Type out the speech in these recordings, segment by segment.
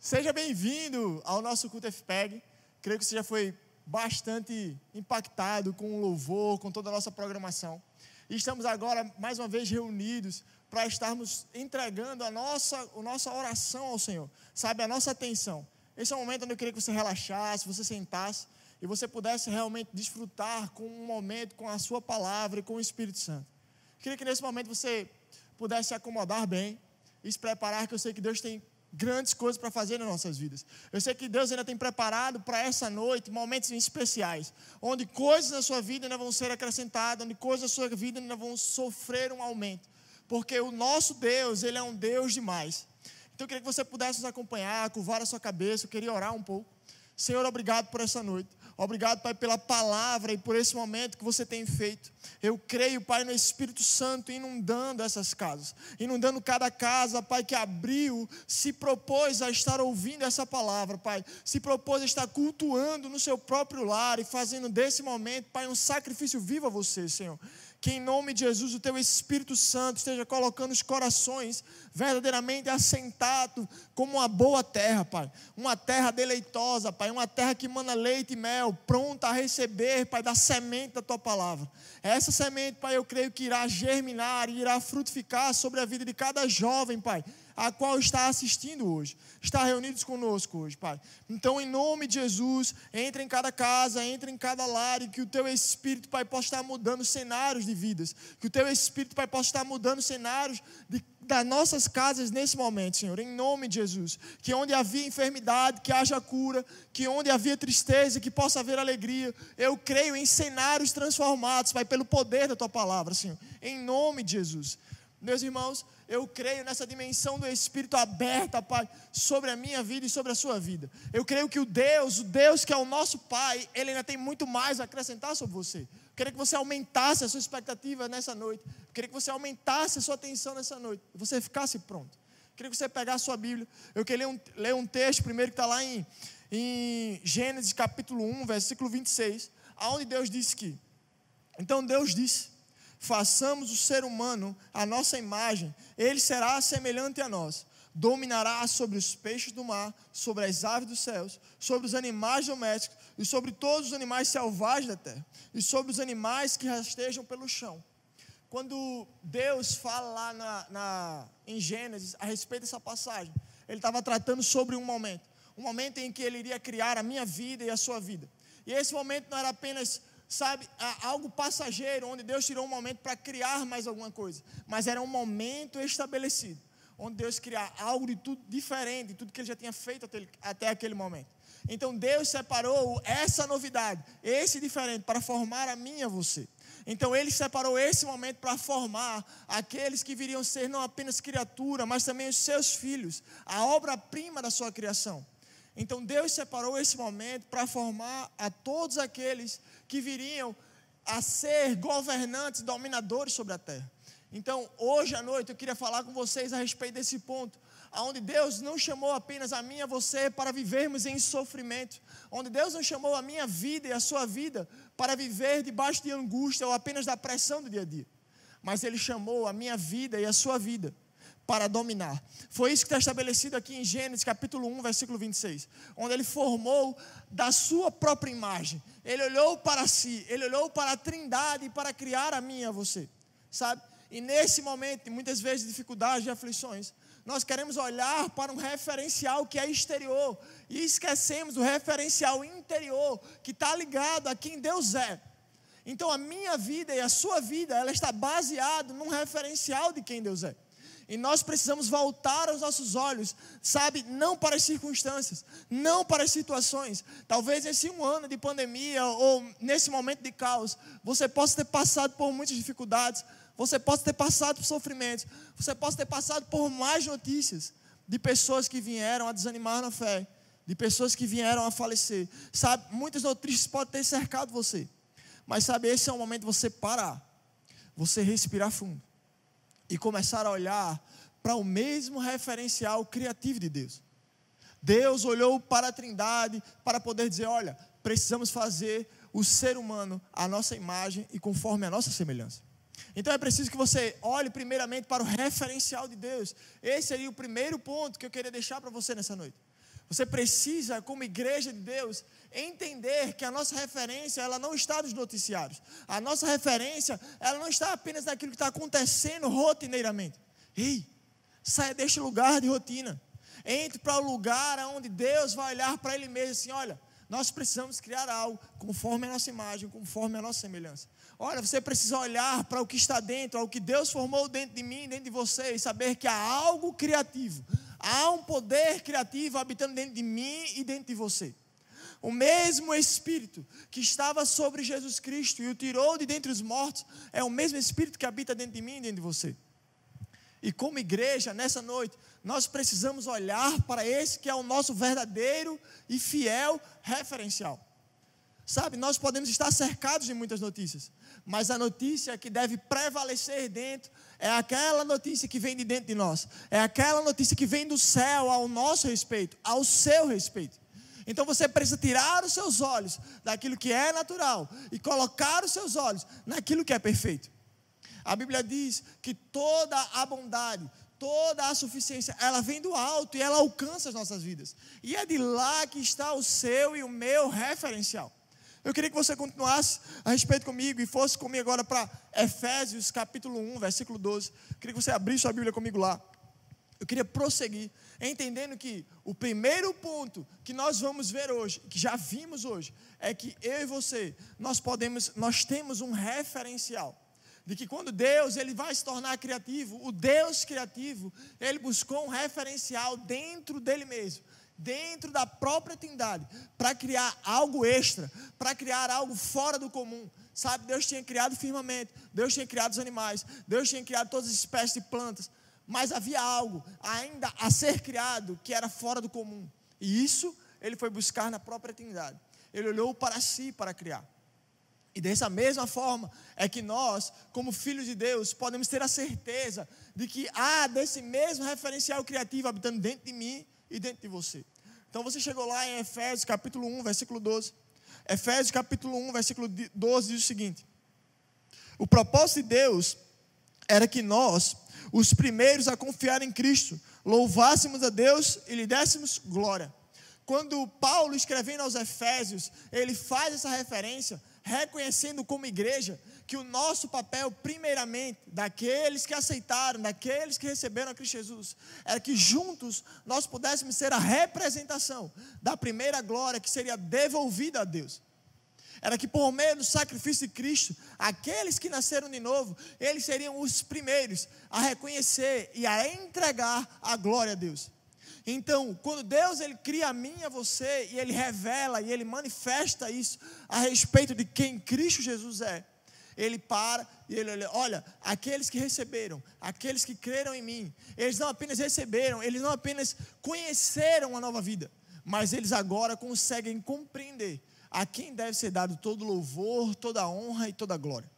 Seja bem-vindo ao nosso culto FPEG. Creio que você já foi bastante impactado com o louvor, com toda a nossa programação. E estamos agora mais uma vez reunidos para estarmos entregando a nossa, a nossa oração ao Senhor, sabe, a nossa atenção. Esse é o momento onde eu queria que você relaxasse, você sentasse e você pudesse realmente desfrutar com um momento com a sua palavra e com o Espírito Santo. Eu queria que nesse momento você pudesse se acomodar bem e se preparar, que eu sei que Deus tem grandes coisas para fazer nas nossas vidas. Eu sei que Deus ainda tem preparado para essa noite momentos especiais, onde coisas na sua vida ainda vão ser acrescentadas, onde coisas na sua vida ainda vão sofrer um aumento. Porque o nosso Deus, ele é um Deus demais. Então eu queria que você pudesse nos acompanhar, curvar a sua cabeça, eu queria orar um pouco. Senhor, obrigado por essa noite. Obrigado, Pai, pela palavra e por esse momento que você tem feito. Eu creio, Pai, no Espírito Santo inundando essas casas, inundando cada casa, Pai, que abriu, se propôs a estar ouvindo essa palavra, Pai, se propôs a estar cultuando no seu próprio lar e fazendo desse momento, Pai, um sacrifício vivo a você, Senhor. Que em nome de Jesus o teu Espírito Santo esteja colocando os corações verdadeiramente assentados como uma boa terra, Pai. Uma terra deleitosa, Pai. Uma terra que manda leite e mel, pronta a receber, Pai, da semente da tua palavra. Essa semente, Pai, eu creio que irá germinar e irá frutificar sobre a vida de cada jovem, Pai a qual está assistindo hoje, está reunidos conosco hoje, Pai. Então, em nome de Jesus, entre em cada casa, entre em cada lar e que o Teu Espírito, Pai, possa estar mudando cenários de vidas, que o Teu Espírito, Pai, possa estar mudando cenários de das nossas casas nesse momento, Senhor, em nome de Jesus. Que onde havia enfermidade, que haja cura, que onde havia tristeza, que possa haver alegria. Eu creio em cenários transformados, Pai, pelo poder da tua palavra, Senhor, em nome de Jesus. Meus irmãos, eu creio nessa dimensão do Espírito aberta, Pai, sobre a minha vida e sobre a sua vida. Eu creio que o Deus, o Deus que é o nosso Pai, Ele ainda tem muito mais a acrescentar sobre você. Eu queria que você aumentasse a sua expectativa nessa noite. Eu queria que você aumentasse a sua atenção nessa noite. Você ficasse pronto. Eu queria que você pegasse a sua Bíblia. Eu queria ler um, ler um texto primeiro que está lá em, em Gênesis capítulo 1, versículo 26, aonde Deus disse que. Então Deus disse façamos o ser humano a nossa imagem, ele será semelhante a nós. Dominará sobre os peixes do mar, sobre as aves dos céus, sobre os animais domésticos e sobre todos os animais selvagens da terra, e sobre os animais que rastejam pelo chão. Quando Deus fala lá na, na, em Gênesis a respeito dessa passagem, ele estava tratando sobre um momento, um momento em que ele iria criar a minha vida e a sua vida. E esse momento não era apenas sabe, algo passageiro, onde Deus tirou um momento para criar mais alguma coisa, mas era um momento estabelecido, onde Deus criar algo de tudo diferente, de tudo que ele já tinha feito até, até aquele momento. Então Deus separou essa novidade, esse diferente, para formar a mim e a você. Então ele separou esse momento para formar aqueles que viriam ser não apenas criatura, mas também os seus filhos, a obra-prima da sua criação. Então Deus separou esse momento para formar a todos aqueles que viriam a ser governantes, dominadores sobre a terra. Então, hoje à noite eu queria falar com vocês a respeito desse ponto, onde Deus não chamou apenas a mim e você para vivermos em sofrimento, onde Deus não chamou a minha vida e a sua vida para viver debaixo de angústia ou apenas da pressão do dia a dia, mas Ele chamou a minha vida e a sua vida para dominar. Foi isso que está estabelecido aqui em Gênesis capítulo 1, versículo 26, onde ele formou da sua própria imagem. Ele olhou para si, ele olhou para a Trindade para criar a e a você. Sabe? E nesse momento, muitas vezes de dificuldades e aflições, nós queremos olhar para um referencial que é exterior e esquecemos o referencial interior que está ligado a quem Deus é. Então a minha vida e a sua vida, ela está baseada num referencial de quem Deus é. E nós precisamos voltar os nossos olhos, sabe, não para as circunstâncias, não para as situações. Talvez esse um ano de pandemia ou nesse momento de caos, você possa ter passado por muitas dificuldades, você possa ter passado por sofrimentos, você possa ter passado por mais notícias de pessoas que vieram a desanimar na fé, de pessoas que vieram a falecer. Sabe, muitas notícias podem ter cercado você. Mas sabe, esse é o momento de você parar, você respirar fundo e começar a olhar para o mesmo referencial criativo de Deus. Deus olhou para a Trindade para poder dizer: olha, precisamos fazer o ser humano a nossa imagem e conforme a nossa semelhança. Então é preciso que você olhe primeiramente para o referencial de Deus. Esse seria o primeiro ponto que eu queria deixar para você nessa noite. Você precisa, como igreja de Deus, entender que a nossa referência ela não está nos noticiários. A nossa referência ela não está apenas naquilo que está acontecendo rotineiramente. Ei, saia deste lugar de rotina. Entre para o lugar onde Deus vai olhar para Ele mesmo assim: olha, nós precisamos criar algo conforme a nossa imagem, conforme a nossa semelhança. Olha, você precisa olhar para o que está dentro, ao que Deus formou dentro de mim, dentro de você, e saber que há algo criativo, há um poder criativo habitando dentro de mim e dentro de você. O mesmo Espírito que estava sobre Jesus Cristo e o tirou de dentre os mortos, é o mesmo Espírito que habita dentro de mim e dentro de você. E como igreja, nessa noite, nós precisamos olhar para esse que é o nosso verdadeiro e fiel referencial. Sabe, nós podemos estar cercados de muitas notícias, mas a notícia que deve prevalecer dentro é aquela notícia que vem de dentro de nós, é aquela notícia que vem do céu ao nosso respeito, ao seu respeito. Então você precisa tirar os seus olhos daquilo que é natural e colocar os seus olhos naquilo que é perfeito. A Bíblia diz que toda a bondade, toda a suficiência, ela vem do alto e ela alcança as nossas vidas. E é de lá que está o seu e o meu referencial. Eu queria que você continuasse a respeito comigo e fosse comigo agora para Efésios capítulo 1, versículo 12. Eu queria que você abrisse sua Bíblia comigo lá. Eu queria prosseguir, entendendo que o primeiro ponto que nós vamos ver hoje, que já vimos hoje, é que eu e você, nós podemos, nós temos um referencial de que quando Deus ele vai se tornar criativo, o Deus criativo, ele buscou um referencial dentro dele mesmo, dentro da própria Trindade, para criar algo extra, para criar algo fora do comum. Sabe, Deus tinha criado o firmamento, Deus tinha criado os animais, Deus tinha criado todas as espécies de plantas, mas havia algo ainda a ser criado que era fora do comum. E isso ele foi buscar na própria Trindade. Ele olhou para si para criar. E dessa mesma forma é que nós, como filhos de Deus, podemos ter a certeza de que há desse mesmo referencial criativo habitando dentro de mim e dentro de você. Então você chegou lá em Efésios capítulo 1, versículo 12. Efésios capítulo 1, versículo 12 diz o seguinte: O propósito de Deus era que nós, os primeiros a confiar em Cristo, louvássemos a Deus e lhe dessemos glória. Quando Paulo escrevendo aos Efésios, ele faz essa referência, reconhecendo como igreja que o nosso papel, primeiramente, daqueles que aceitaram, daqueles que receberam a Cristo Jesus, era que juntos nós pudéssemos ser a representação da primeira glória que seria devolvida a Deus era que por meio do sacrifício de Cristo, aqueles que nasceram de novo, eles seriam os primeiros a reconhecer e a entregar a glória a Deus. Então, quando Deus ele cria a mim e a você e ele revela e ele manifesta isso a respeito de quem Cristo Jesus é, ele para e ele olha, olha, aqueles que receberam, aqueles que creram em mim, eles não apenas receberam, eles não apenas conheceram a nova vida, mas eles agora conseguem compreender a quem deve ser dado todo louvor, toda honra e toda glória.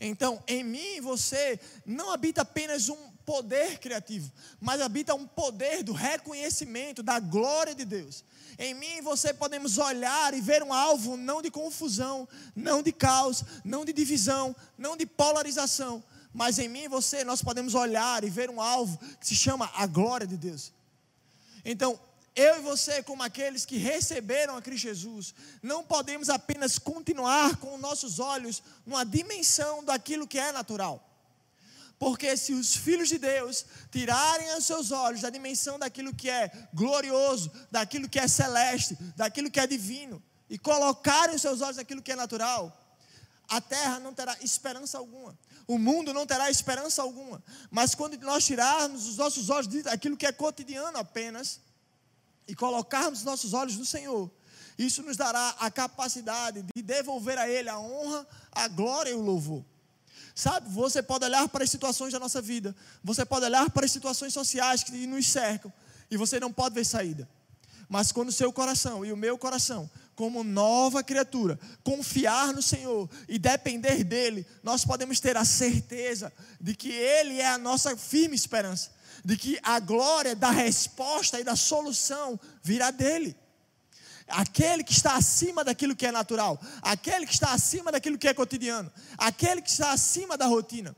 Então, em mim e você não habita apenas um poder criativo, mas habita um poder do reconhecimento da glória de Deus. Em mim e você podemos olhar e ver um alvo não de confusão, não de caos, não de divisão, não de polarização, mas em mim e você nós podemos olhar e ver um alvo que se chama a glória de Deus. Então, eu e você, como aqueles que receberam a Cristo Jesus, não podemos apenas continuar com nossos olhos numa dimensão daquilo que é natural. Porque se os filhos de Deus tirarem os seus olhos da dimensão daquilo que é glorioso, daquilo que é celeste, daquilo que é divino, e colocarem os seus olhos naquilo que é natural, a terra não terá esperança alguma. O mundo não terá esperança alguma. Mas quando nós tirarmos os nossos olhos daquilo que é cotidiano apenas, e colocarmos nossos olhos no Senhor, isso nos dará a capacidade de devolver a Ele a honra, a glória e o louvor. Sabe, você pode olhar para as situações da nossa vida, você pode olhar para as situações sociais que nos cercam, e você não pode ver saída. Mas quando o seu coração e o meu coração, como nova criatura, confiar no Senhor e depender dEle, nós podemos ter a certeza de que Ele é a nossa firme esperança de que a glória da resposta e da solução virá dele. Aquele que está acima daquilo que é natural, aquele que está acima daquilo que é cotidiano, aquele que está acima da rotina.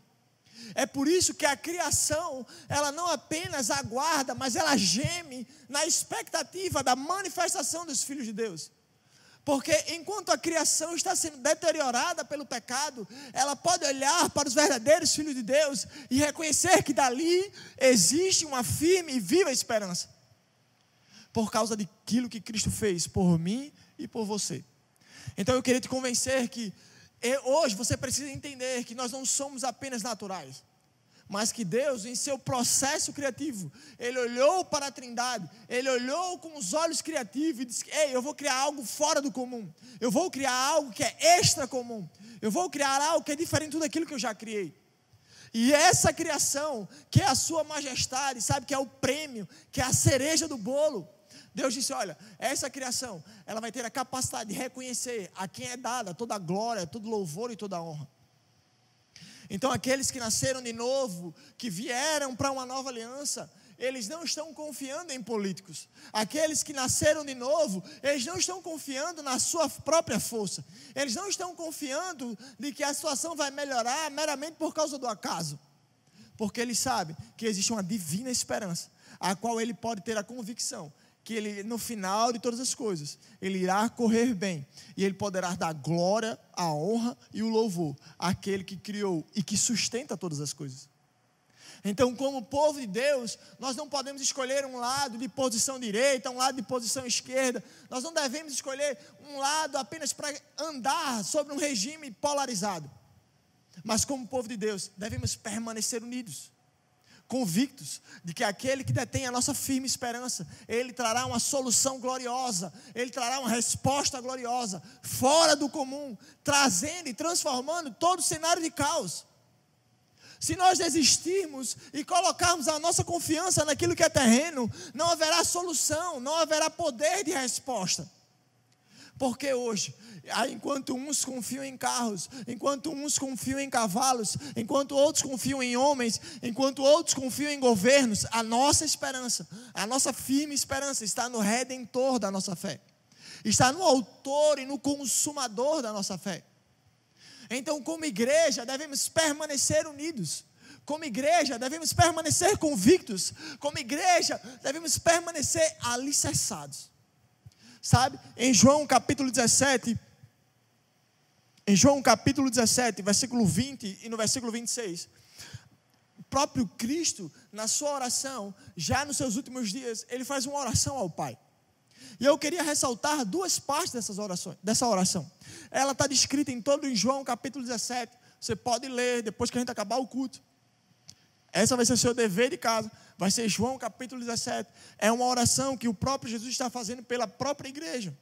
É por isso que a criação, ela não apenas aguarda, mas ela geme na expectativa da manifestação dos filhos de Deus. Porque enquanto a criação está sendo deteriorada pelo pecado, ela pode olhar para os verdadeiros filhos de Deus e reconhecer que dali existe uma firme e viva esperança. Por causa daquilo que Cristo fez por mim e por você. Então eu queria te convencer que hoje você precisa entender que nós não somos apenas naturais mas que Deus, em seu processo criativo, Ele olhou para a Trindade, Ele olhou com os olhos criativos e disse: Ei, eu vou criar algo fora do comum, eu vou criar algo que é extra comum, eu vou criar algo que é diferente de tudo aquilo que eu já criei. E essa criação, que é a Sua majestade, sabe que é o prêmio, que é a cereja do bolo. Deus disse: Olha, essa criação, ela vai ter a capacidade de reconhecer a quem é dada toda a glória, todo louvor e toda a honra. Então, aqueles que nasceram de novo, que vieram para uma nova aliança, eles não estão confiando em políticos. Aqueles que nasceram de novo, eles não estão confiando na sua própria força. Eles não estão confiando de que a situação vai melhorar meramente por causa do acaso. Porque eles sabem que existe uma divina esperança, a qual ele pode ter a convicção que ele, no final de todas as coisas, ele irá correr bem e ele poderá dar glória, a honra e o louvor àquele que criou e que sustenta todas as coisas. Então, como povo de Deus, nós não podemos escolher um lado de posição direita, um lado de posição esquerda. Nós não devemos escolher um lado apenas para andar sobre um regime polarizado. Mas, como povo de Deus, devemos permanecer unidos convictos de que aquele que detém a nossa firme esperança, ele trará uma solução gloriosa, ele trará uma resposta gloriosa, fora do comum, trazendo e transformando todo o cenário de caos. Se nós desistirmos e colocarmos a nossa confiança naquilo que é terreno, não haverá solução, não haverá poder de resposta. Porque hoje ah, enquanto uns confiam em carros, enquanto uns confiam em cavalos, enquanto outros confiam em homens, enquanto outros confiam em governos, a nossa esperança, a nossa firme esperança está no redentor da nossa fé, está no autor e no consumador da nossa fé. Então, como igreja, devemos permanecer unidos. Como igreja, devemos permanecer convictos. Como igreja, devemos permanecer alicerçados. Sabe? Em João capítulo 17, em João capítulo 17, versículo 20 e no versículo 26, o próprio Cristo, na sua oração, já nos seus últimos dias, ele faz uma oração ao Pai. E eu queria ressaltar duas partes dessas orações, dessa oração. Ela está descrita em todo em João capítulo 17. Você pode ler depois que a gente acabar o culto. Essa vai ser seu dever de casa. Vai ser João capítulo 17. É uma oração que o próprio Jesus está fazendo pela própria igreja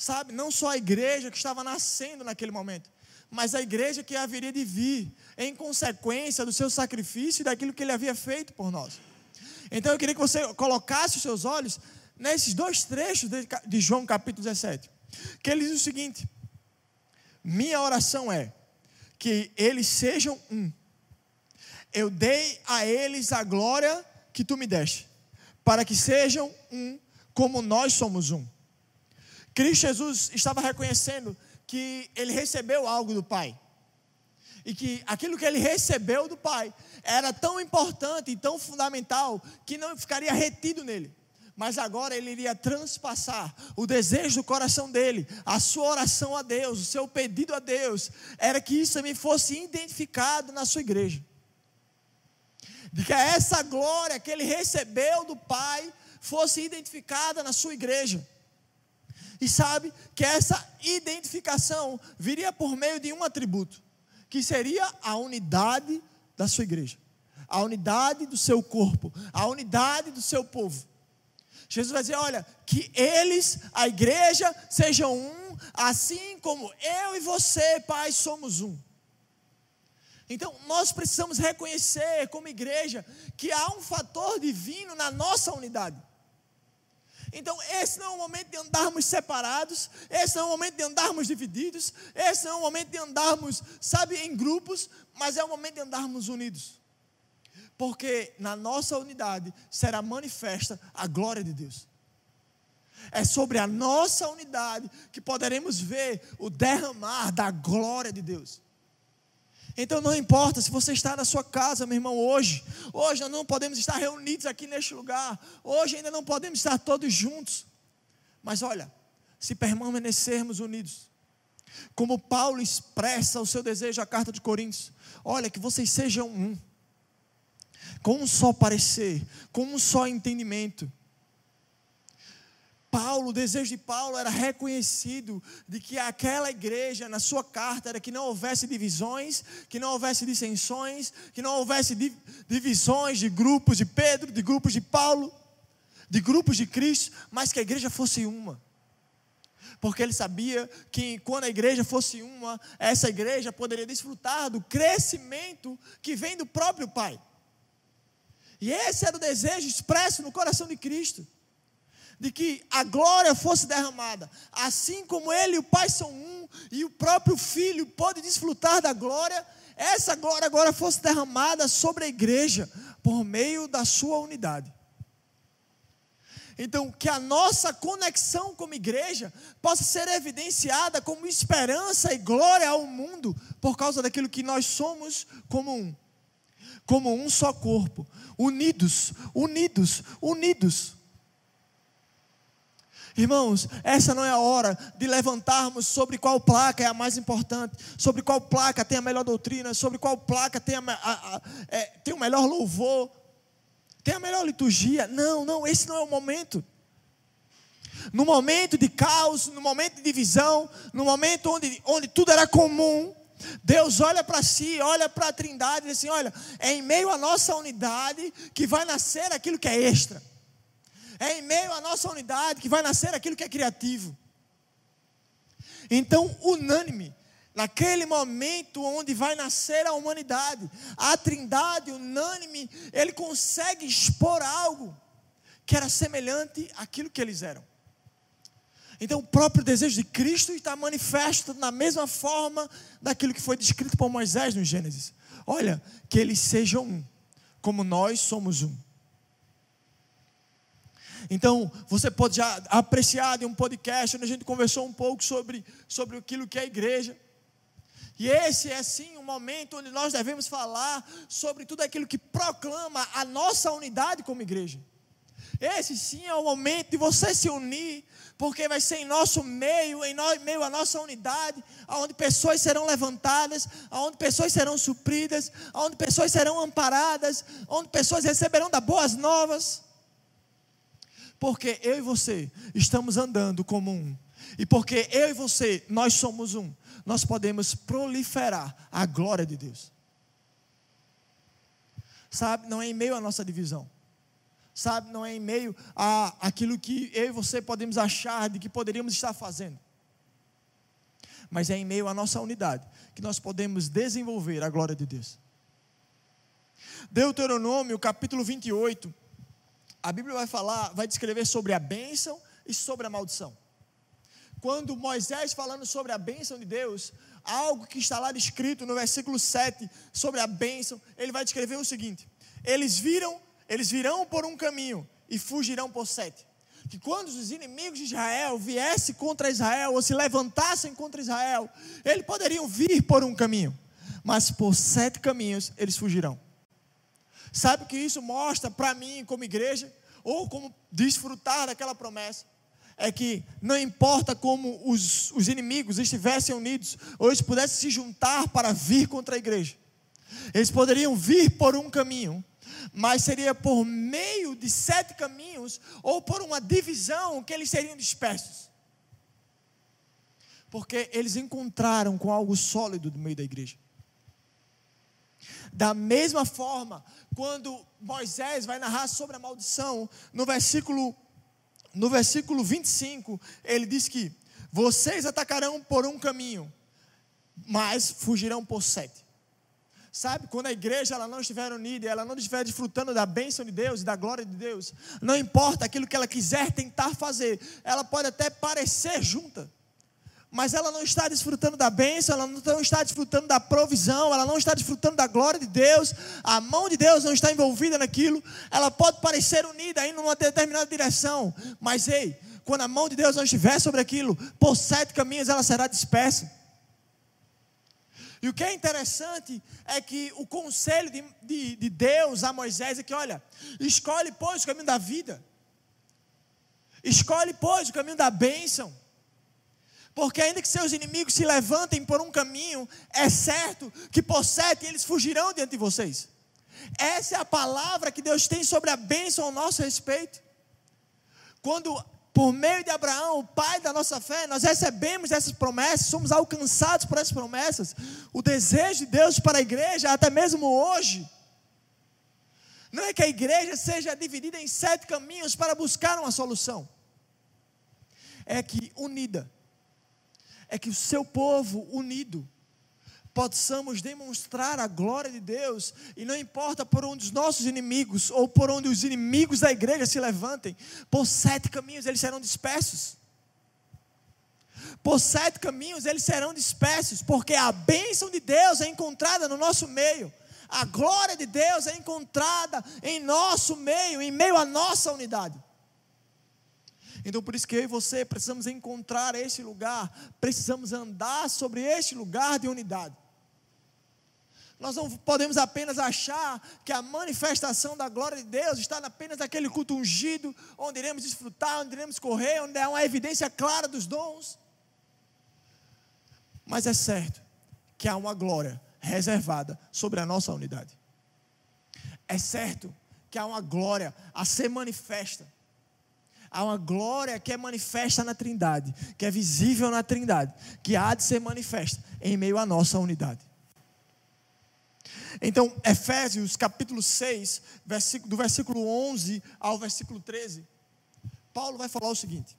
sabe, não só a igreja que estava nascendo naquele momento, mas a igreja que haveria de vir em consequência do seu sacrifício e daquilo que ele havia feito por nós. Então eu queria que você colocasse os seus olhos nesses dois trechos de João capítulo 17, que ele diz o seguinte: Minha oração é que eles sejam um. Eu dei a eles a glória que tu me deste, para que sejam um como nós somos um. Cristo Jesus estava reconhecendo que ele recebeu algo do Pai. E que aquilo que ele recebeu do Pai era tão importante e tão fundamental que não ficaria retido nele. Mas agora ele iria transpassar o desejo do coração dele, a sua oração a Deus, o seu pedido a Deus, era que isso também fosse identificado na sua igreja. De que essa glória que ele recebeu do Pai fosse identificada na sua igreja. E sabe que essa identificação viria por meio de um atributo, que seria a unidade da sua igreja, a unidade do seu corpo, a unidade do seu povo. Jesus vai dizer: olha, que eles, a igreja, sejam um, assim como eu e você, Pai, somos um. Então, nós precisamos reconhecer, como igreja, que há um fator divino na nossa unidade. Então, esse não é o momento de andarmos separados, esse não é o momento de andarmos divididos, esse não é o momento de andarmos, sabe, em grupos, mas é o momento de andarmos unidos. Porque na nossa unidade será manifesta a glória de Deus. É sobre a nossa unidade que poderemos ver o derramar da glória de Deus. Então não importa se você está na sua casa, meu irmão, hoje. Hoje nós não podemos estar reunidos aqui neste lugar. Hoje ainda não podemos estar todos juntos. Mas olha, se permanecermos unidos, como Paulo expressa o seu desejo, a carta de Coríntios, olha, que vocês sejam um, com um só parecer, com um só entendimento. Paulo, o desejo de Paulo era reconhecido de que aquela igreja, na sua carta, era que não houvesse divisões, que não houvesse dissensões, que não houvesse divisões de grupos de Pedro, de grupos de Paulo, de grupos de Cristo, mas que a igreja fosse uma. Porque ele sabia que quando a igreja fosse uma, essa igreja poderia desfrutar do crescimento que vem do próprio Pai. E esse era o desejo expresso no coração de Cristo de que a glória fosse derramada. Assim como ele e o Pai são um, e o próprio Filho pode desfrutar da glória, essa glória agora fosse derramada sobre a igreja, por meio da sua unidade. Então, que a nossa conexão como igreja possa ser evidenciada como esperança e glória ao mundo, por causa daquilo que nós somos como um, como um só corpo, unidos, unidos, unidos. Irmãos, essa não é a hora de levantarmos sobre qual placa é a mais importante, sobre qual placa tem a melhor doutrina, sobre qual placa tem, a, a, a, é, tem o melhor louvor, tem a melhor liturgia. Não, não, esse não é o momento. No momento de caos, no momento de divisão, no momento onde, onde tudo era comum, Deus olha para si, olha para a trindade e diz assim: olha, é em meio à nossa unidade que vai nascer aquilo que é extra. É em meio à nossa unidade que vai nascer aquilo que é criativo. Então, unânime, naquele momento onde vai nascer a humanidade, a Trindade unânime, ele consegue expor algo que era semelhante àquilo que eles eram. Então, o próprio desejo de Cristo está manifesto na mesma forma daquilo que foi descrito por Moisés no Gênesis. Olha, que eles sejam um, como nós somos um. Então, você pode já apreciar de um podcast onde a gente conversou um pouco sobre, sobre aquilo que é a igreja. E esse é sim um momento onde nós devemos falar sobre tudo aquilo que proclama a nossa unidade como igreja. Esse sim é o momento de você se unir, porque vai ser em nosso meio, em meio à nossa unidade, onde pessoas serão levantadas, onde pessoas serão supridas, onde pessoas serão amparadas, onde pessoas receberão das boas novas. Porque eu e você estamos andando como um. E porque eu e você, nós somos um, nós podemos proliferar a glória de Deus. Sabe, não é em meio à nossa divisão. Sabe, não é em meio a aquilo que eu e você podemos achar de que poderíamos estar fazendo. Mas é em meio à nossa unidade que nós podemos desenvolver a glória de Deus. Deuteronômio, capítulo 28, a Bíblia vai falar, vai descrever sobre a bênção e sobre a maldição. Quando Moisés falando sobre a bênção de Deus, algo que está lá escrito no versículo 7 sobre a bênção, ele vai descrever o seguinte: eles viram, eles virão por um caminho e fugirão por sete. Que quando os inimigos de Israel viessem contra Israel ou se levantassem contra Israel, eles poderiam vir por um caminho, mas por sete caminhos eles fugirão. Sabe o que isso mostra para mim como igreja? Ou como desfrutar daquela promessa? É que não importa como os, os inimigos estivessem unidos, ou eles pudessem se juntar para vir contra a igreja, eles poderiam vir por um caminho, mas seria por meio de sete caminhos, ou por uma divisão que eles seriam dispersos. Porque eles encontraram com algo sólido no meio da igreja. Da mesma forma, quando Moisés vai narrar sobre a maldição, no versículo no versículo 25, ele diz que vocês atacarão por um caminho, mas fugirão por sete. Sabe, quando a igreja ela não estiver unida, ela não estiver desfrutando da bênção de Deus e da glória de Deus, não importa aquilo que ela quiser tentar fazer, ela pode até parecer junta, mas ela não está desfrutando da bênção, ela não está desfrutando da provisão, ela não está desfrutando da glória de Deus, a mão de Deus não está envolvida naquilo, ela pode parecer unida em uma determinada direção, mas ei, quando a mão de Deus não estiver sobre aquilo, por sete caminhos ela será dispersa. E o que é interessante é que o conselho de, de, de Deus a Moisés é que, olha, escolhe, pois, o caminho da vida. Escolhe, pois, o caminho da bênção. Porque ainda que seus inimigos se levantem por um caminho, é certo que por sete eles fugirão diante de vocês. Essa é a palavra que Deus tem sobre a bênção ao nosso respeito. Quando por meio de Abraão, o pai da nossa fé, nós recebemos essas promessas, somos alcançados por essas promessas. O desejo de Deus para a igreja, até mesmo hoje, não é que a igreja seja dividida em sete caminhos para buscar uma solução, é que unida, é que o seu povo unido, possamos demonstrar a glória de Deus, e não importa por onde os nossos inimigos, ou por onde os inimigos da igreja se levantem, por sete caminhos eles serão dispersos. Por sete caminhos eles serão dispersos, porque a bênção de Deus é encontrada no nosso meio, a glória de Deus é encontrada em nosso meio, em meio à nossa unidade. Então, por isso que eu e você precisamos encontrar esse lugar, precisamos andar sobre este lugar de unidade. Nós não podemos apenas achar que a manifestação da glória de Deus está apenas naquele culto ungido, onde iremos desfrutar, onde iremos correr, onde há uma evidência clara dos dons. Mas é certo que há uma glória reservada sobre a nossa unidade. É certo que há uma glória a ser manifesta. Há uma glória que é manifesta na Trindade, que é visível na Trindade, que há de ser manifesta em meio à nossa unidade. Então, Efésios capítulo 6, versículo, do versículo 11 ao versículo 13, Paulo vai falar o seguinte: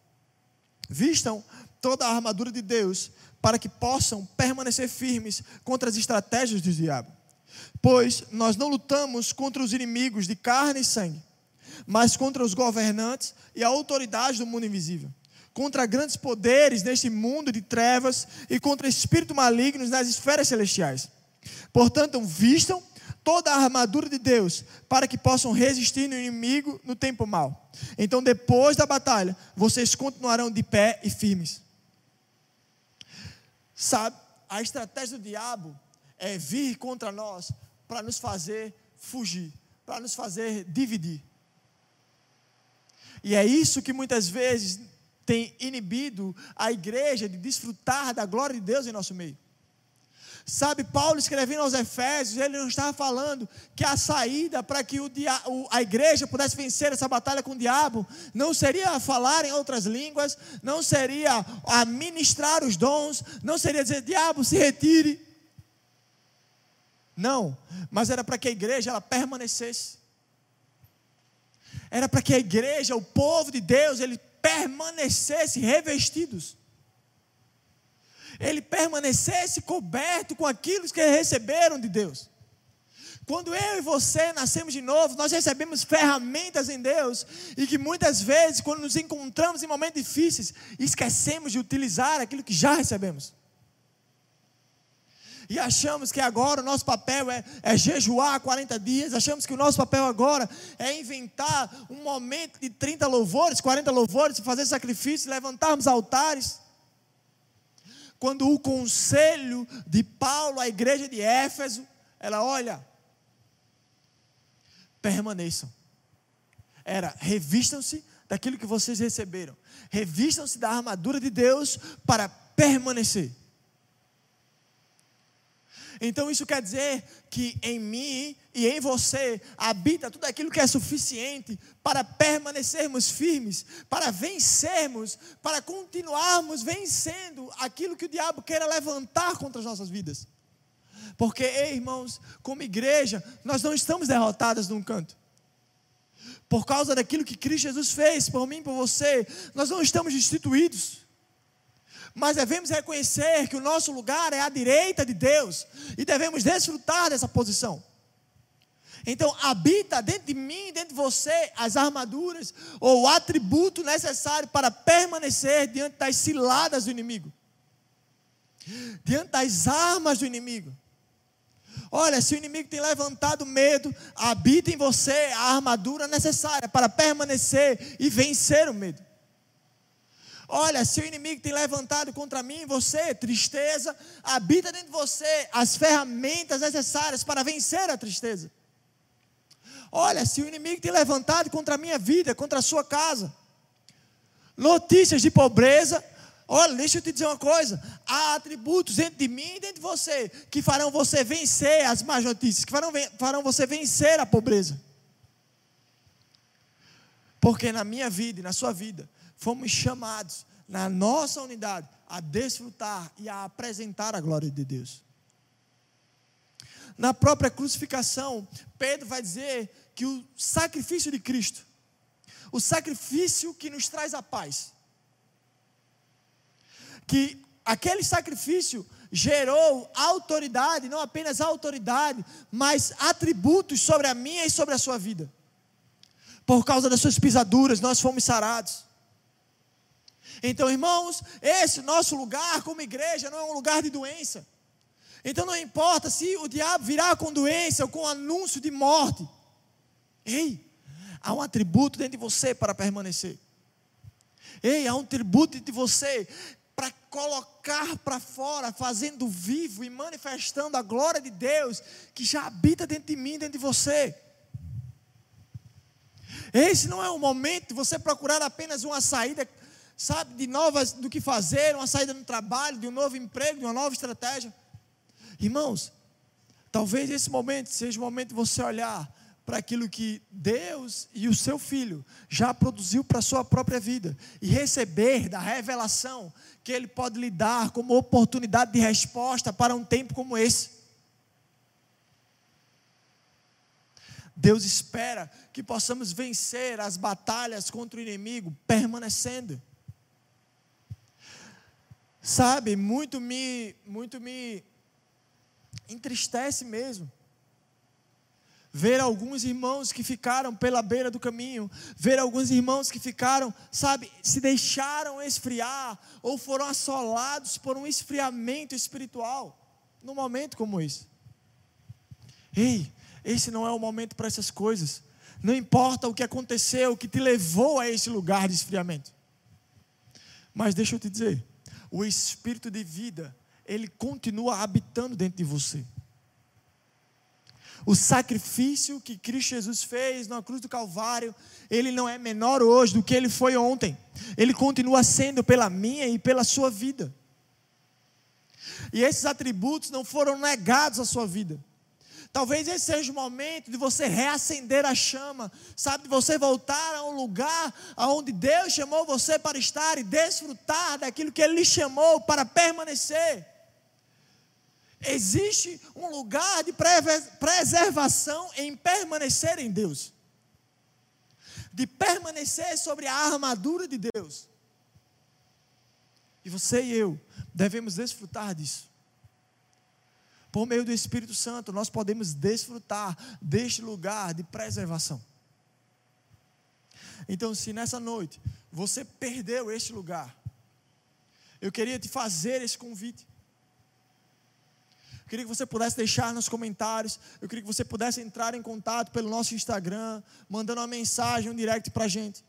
Vistam toda a armadura de Deus para que possam permanecer firmes contra as estratégias do diabo. Pois nós não lutamos contra os inimigos de carne e sangue, mas contra os governantes e a autoridade do mundo invisível, contra grandes poderes neste mundo de trevas e contra espíritos malignos nas esferas celestiais. Portanto, vistam toda a armadura de Deus, para que possam resistir no inimigo no tempo mau. Então, depois da batalha, vocês continuarão de pé e firmes. Sabe, a estratégia do diabo é vir contra nós para nos fazer fugir, para nos fazer dividir. E é isso que muitas vezes tem inibido a igreja de desfrutar da glória de Deus em nosso meio. Sabe, Paulo escrevendo aos Efésios, ele não estava falando que a saída para que o dia, a igreja pudesse vencer essa batalha com o diabo não seria falar em outras línguas, não seria administrar os dons, não seria dizer, diabo, se retire. Não, mas era para que a igreja ela permanecesse. Era para que a igreja, o povo de Deus, ele permanecesse revestidos ele permanecesse coberto com aquilo que receberam de Deus. Quando eu e você nascemos de novo, nós recebemos ferramentas em Deus e que muitas vezes, quando nos encontramos em momentos difíceis, esquecemos de utilizar aquilo que já recebemos. E achamos que agora o nosso papel é, é jejuar 40 dias, achamos que o nosso papel agora é inventar um momento de 30 louvores, 40 louvores, fazer sacrifícios, levantarmos altares quando o conselho de Paulo à igreja de Éfeso, ela olha, permaneçam. Era, revistam-se daquilo que vocês receberam. Revistam-se da armadura de Deus para permanecer. Então isso quer dizer que em mim e em você habita tudo aquilo que é suficiente para permanecermos firmes, para vencermos, para continuarmos vencendo aquilo que o diabo queira levantar contra as nossas vidas. Porque, ei, irmãos, como igreja, nós não estamos derrotados num canto. Por causa daquilo que Cristo Jesus fez por mim por você, nós não estamos destituídos mas devemos reconhecer que o nosso lugar é à direita de Deus e devemos desfrutar dessa posição. Então, habita dentro de mim, dentro de você, as armaduras ou o atributo necessário para permanecer diante das ciladas do inimigo, diante das armas do inimigo. Olha, se o inimigo tem levantado medo, habita em você a armadura necessária para permanecer e vencer o medo. Olha, se o inimigo tem levantado contra mim, você, tristeza, habita dentro de você as ferramentas necessárias para vencer a tristeza. Olha, se o inimigo tem levantado contra a minha vida, contra a sua casa, notícias de pobreza, olha, deixa eu te dizer uma coisa: há atributos dentro de mim e dentro de você que farão você vencer as más notícias, que farão, farão você vencer a pobreza. Porque na minha vida e na sua vida, fomos chamados, na nossa unidade, a desfrutar e a apresentar a glória de Deus. Na própria crucificação, Pedro vai dizer que o sacrifício de Cristo, o sacrifício que nos traz a paz, que aquele sacrifício gerou autoridade, não apenas autoridade, mas atributos sobre a minha e sobre a sua vida. Por causa das suas pisaduras, nós fomos sarados. Então, irmãos, esse nosso lugar como igreja não é um lugar de doença. Então não importa se o diabo virá com doença ou com anúncio de morte. Ei, há um atributo dentro de você para permanecer. Ei, há um tributo de você para colocar para fora, fazendo vivo e manifestando a glória de Deus que já habita dentro de mim, dentro de você. Esse não é o momento de você procurar apenas uma saída, sabe, de novas do que fazer, uma saída no trabalho, de um novo emprego, de uma nova estratégia. Irmãos, talvez esse momento seja o momento de você olhar para aquilo que Deus e o seu filho já produziu para a sua própria vida e receber da revelação que ele pode lhe dar como oportunidade de resposta para um tempo como esse. Deus espera que possamos vencer as batalhas contra o inimigo permanecendo. Sabe, muito me muito me entristece mesmo. Ver alguns irmãos que ficaram pela beira do caminho, ver alguns irmãos que ficaram, sabe, se deixaram esfriar ou foram assolados por um esfriamento espiritual num momento como esse. Ei, esse não é o momento para essas coisas. Não importa o que aconteceu, o que te levou a esse lugar de esfriamento. Mas deixa eu te dizer, o espírito de vida ele continua habitando dentro de você. O sacrifício que Cristo Jesus fez na cruz do Calvário, ele não é menor hoje do que ele foi ontem. Ele continua sendo pela minha e pela sua vida. E esses atributos não foram negados à sua vida. Talvez esse seja o momento de você reacender a chama, sabe, de você voltar a um lugar aonde Deus chamou você para estar e desfrutar daquilo que Ele lhe chamou para permanecer. Existe um lugar de preservação em permanecer em Deus, de permanecer sobre a armadura de Deus. E você e eu devemos desfrutar disso. Por meio do Espírito Santo, nós podemos desfrutar deste lugar de preservação. Então, se nessa noite você perdeu este lugar, eu queria te fazer esse convite queria que você pudesse deixar nos comentários. Eu queria que você pudesse entrar em contato pelo nosso Instagram, mandando uma mensagem, um direct para a gente.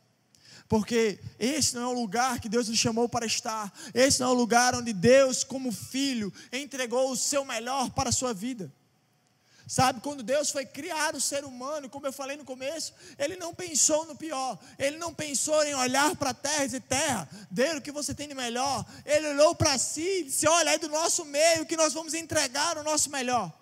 Porque esse não é o lugar que Deus nos chamou para estar. Esse não é o lugar onde Deus, como filho, entregou o seu melhor para a sua vida. Sabe, quando Deus foi criar o ser humano, como eu falei no começo, Ele não pensou no pior, Ele não pensou em olhar para a terra e terra, dê o que você tem de melhor. Ele olhou para si e disse: olha, é do nosso meio que nós vamos entregar o nosso melhor.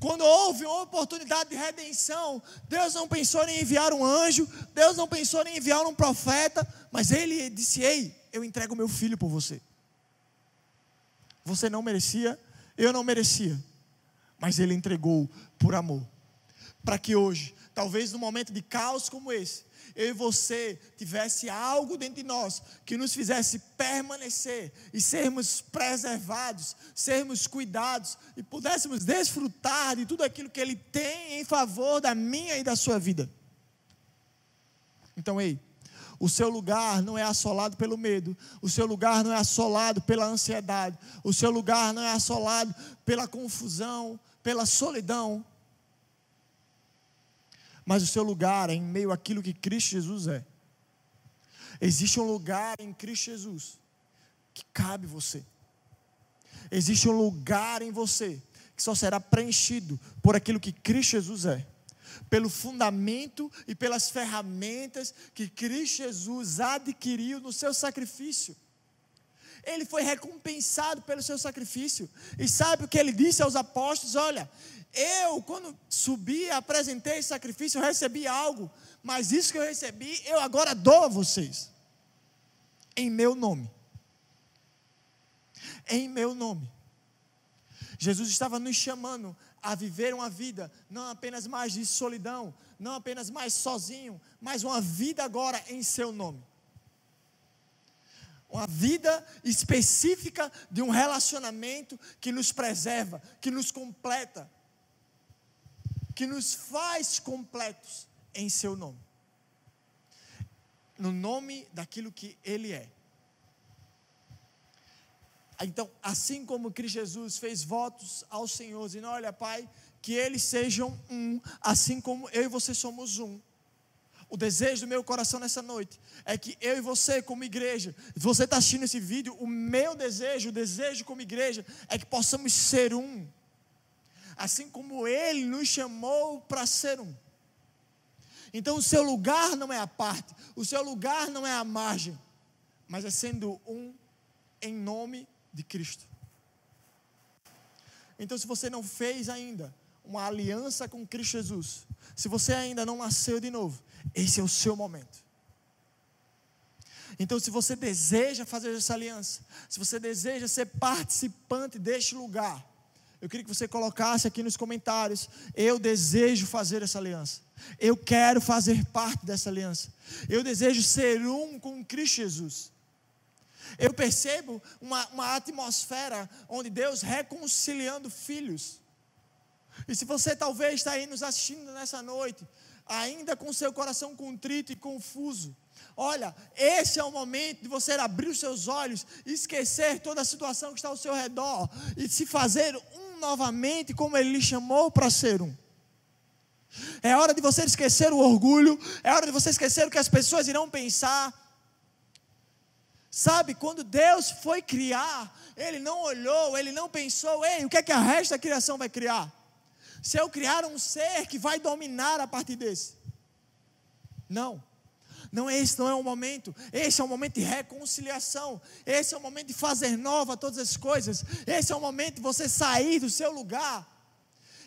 Quando houve uma oportunidade de redenção, Deus não pensou em enviar um anjo, Deus não pensou em enviar um profeta, mas Ele disse: Ei, eu entrego meu filho por você. Você não merecia, eu não merecia mas Ele entregou por amor. Para que hoje, talvez num momento de caos como esse, eu e você tivesse algo dentro de nós que nos fizesse permanecer e sermos preservados, sermos cuidados e pudéssemos desfrutar de tudo aquilo que Ele tem em favor da minha e da sua vida. Então, ei, o seu lugar não é assolado pelo medo, o seu lugar não é assolado pela ansiedade, o seu lugar não é assolado pela confusão, pela solidão, mas o seu lugar é em meio àquilo que Cristo Jesus é. Existe um lugar em Cristo Jesus que cabe você. Existe um lugar em você que só será preenchido por aquilo que Cristo Jesus é. Pelo fundamento e pelas ferramentas que Cristo Jesus adquiriu no seu sacrifício. Ele foi recompensado pelo seu sacrifício. E sabe o que ele disse aos apóstolos? Olha, eu, quando subi, apresentei sacrifício, eu recebi algo, mas isso que eu recebi, eu agora dou a vocês, em meu nome. Em meu nome. Jesus estava nos chamando a viver uma vida não apenas mais de solidão, não apenas mais sozinho, mas uma vida agora em seu nome. Uma vida específica de um relacionamento que nos preserva, que nos completa, que nos faz completos em seu nome. No nome daquilo que ele é. Então, assim como Cristo Jesus fez votos ao Senhor, dizendo: Olha, Pai, que eles sejam um, assim como eu e você somos um. O desejo do meu coração nessa noite é que eu e você, como igreja, você está assistindo esse vídeo, o meu desejo, o desejo como igreja, é que possamos ser um assim como Ele nos chamou para ser um. Então, o seu lugar não é a parte, o seu lugar não é a margem, mas é sendo um em nome de Cristo. Então, se você não fez ainda uma aliança com Cristo Jesus, se você ainda não nasceu de novo, esse é o seu momento. Então, se você deseja fazer essa aliança, se você deseja ser participante deste lugar, eu queria que você colocasse aqui nos comentários: eu desejo fazer essa aliança. Eu quero fazer parte dessa aliança. Eu desejo ser um com Cristo Jesus. Eu percebo uma, uma atmosfera onde Deus reconciliando filhos. E se você talvez está aí nos assistindo nessa noite, ainda com seu coração contrito e confuso, olha, esse é o momento de você abrir os seus olhos, esquecer toda a situação que está ao seu redor e se fazer um novamente como Ele lhe chamou para ser um. É hora de você esquecer o orgulho, é hora de você esquecer o que as pessoas irão pensar. Sabe, quando Deus foi criar, Ele não olhou, Ele não pensou, ei, o que é que a resto da criação vai criar? Se eu criar um ser que vai dominar a partir desse. Não. Não, esse não é o momento. Esse é o momento de reconciliação. Esse é o momento de fazer nova todas as coisas. Esse é o momento de você sair do seu lugar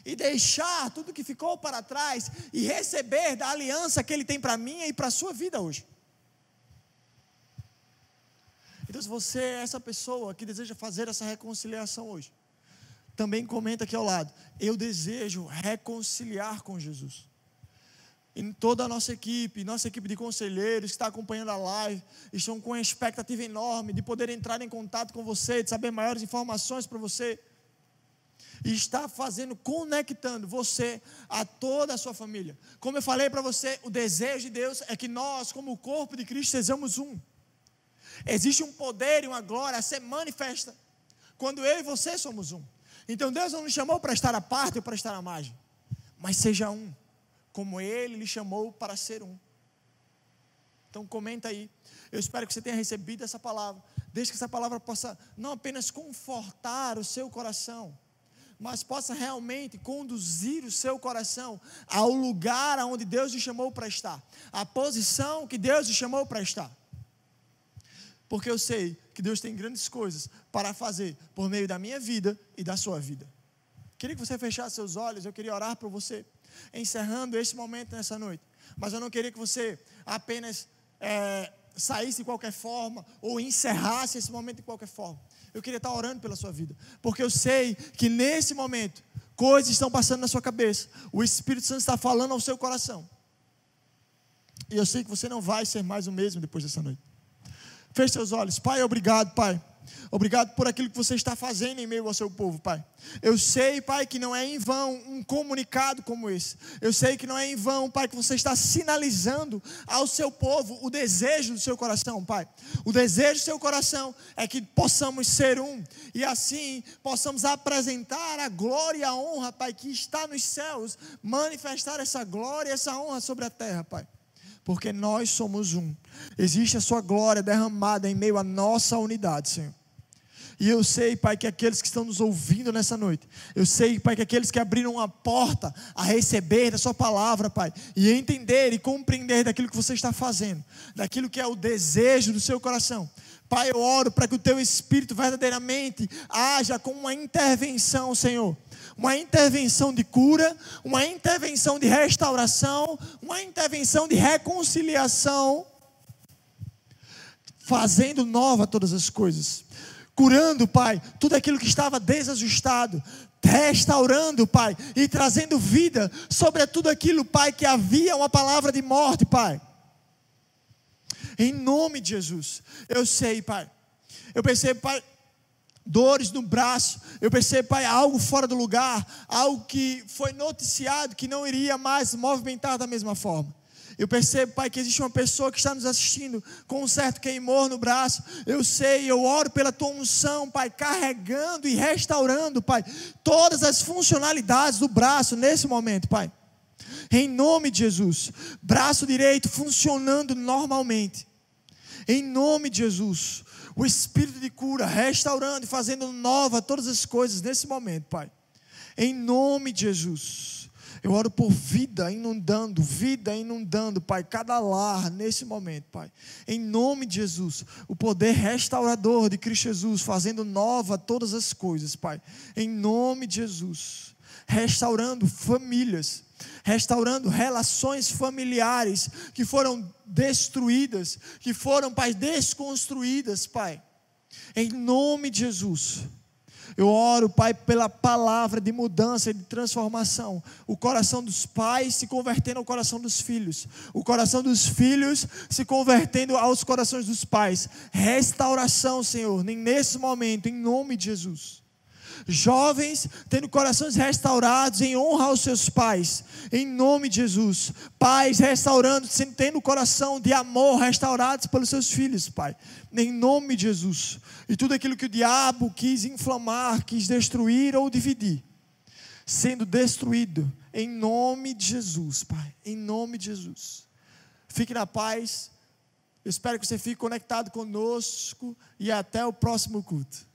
e deixar tudo que ficou para trás e receber da aliança que Ele tem para mim e para a sua vida hoje. Então, se você é essa pessoa que deseja fazer essa reconciliação hoje, também comenta aqui ao lado: eu desejo reconciliar com Jesus em toda a nossa equipe, nossa equipe de conselheiros que está acompanhando a live, estão com uma expectativa enorme de poder entrar em contato com você, de saber maiores informações para você. E está fazendo, conectando você a toda a sua família. Como eu falei para você, o desejo de Deus é que nós, como o corpo de Cristo, sejamos um. Existe um poder e uma glória a ser manifesta quando eu e você somos um. Então Deus não nos chamou para estar à parte ou para estar à margem, mas seja um como Ele lhe chamou para ser um. Então comenta aí. Eu espero que você tenha recebido essa palavra. Deixe que essa palavra possa não apenas confortar o seu coração, mas possa realmente conduzir o seu coração ao lugar aonde Deus lhe chamou para estar, a posição que Deus lhe chamou para estar. Porque eu sei que Deus tem grandes coisas para fazer por meio da minha vida e da sua vida. Queria que você fechasse seus olhos, eu queria orar por você encerrando este momento nessa noite. Mas eu não queria que você apenas é, saísse de qualquer forma ou encerrasse esse momento de qualquer forma. Eu queria estar orando pela sua vida, porque eu sei que nesse momento coisas estão passando na sua cabeça, o Espírito Santo está falando ao seu coração. E eu sei que você não vai ser mais o mesmo depois dessa noite. Feche seus olhos. Pai, obrigado, Pai Obrigado por aquilo que você está fazendo em meio ao seu povo, Pai. Eu sei, Pai, que não é em vão um comunicado como esse. Eu sei que não é em vão, Pai, que você está sinalizando ao seu povo o desejo do seu coração, Pai. O desejo do seu coração é que possamos ser um e assim possamos apresentar a glória e a honra, Pai, que está nos céus, manifestar essa glória e essa honra sobre a terra, Pai. porque nós somos um. Existe a Sua glória derramada em meio à nossa unidade, Senhor. E eu sei, Pai, que aqueles que estão nos ouvindo nessa noite, eu sei, Pai, que aqueles que abriram a porta a receber da Sua palavra, Pai, e entender e compreender daquilo que você está fazendo, daquilo que é o desejo do seu coração. Pai, eu oro para que o Teu Espírito verdadeiramente haja com uma intervenção, Senhor uma intervenção de cura, uma intervenção de restauração, uma intervenção de reconciliação, fazendo nova todas as coisas curando, Pai, tudo aquilo que estava desajustado, restaurando, Pai, e trazendo vida sobre tudo aquilo, Pai, que havia uma palavra de morte, Pai. Em nome de Jesus, eu sei, Pai, eu percebo, Pai, dores no braço, eu percebo, Pai, algo fora do lugar, algo que foi noticiado que não iria mais movimentar da mesma forma. Eu percebo, Pai, que existe uma pessoa que está nos assistindo com um certo queimor no braço. Eu sei, eu oro pela tua unção, Pai, carregando e restaurando, Pai, todas as funcionalidades do braço nesse momento, Pai. Em nome de Jesus. Braço direito funcionando normalmente. Em nome de Jesus. O espírito de cura restaurando e fazendo nova todas as coisas nesse momento, Pai. Em nome de Jesus. Eu oro por vida inundando, vida inundando, Pai, cada lar nesse momento, Pai. Em nome de Jesus, o poder restaurador de Cristo Jesus, fazendo nova todas as coisas, Pai. Em nome de Jesus, restaurando famílias, restaurando relações familiares que foram destruídas, que foram, Pai, desconstruídas, Pai. Em nome de Jesus. Eu oro, Pai, pela palavra de mudança e de transformação. O coração dos pais se convertendo ao coração dos filhos. O coração dos filhos se convertendo aos corações dos pais. Restauração, Senhor, nesse momento, em nome de Jesus jovens tendo corações restaurados em honra aos seus pais, em nome de Jesus. Pais restaurando, tendo o coração de amor restaurados pelos seus filhos, Pai, em nome de Jesus. E tudo aquilo que o diabo quis inflamar, quis destruir ou dividir, sendo destruído em nome de Jesus, Pai, em nome de Jesus. Fique na paz. Eu espero que você fique conectado conosco e até o próximo culto.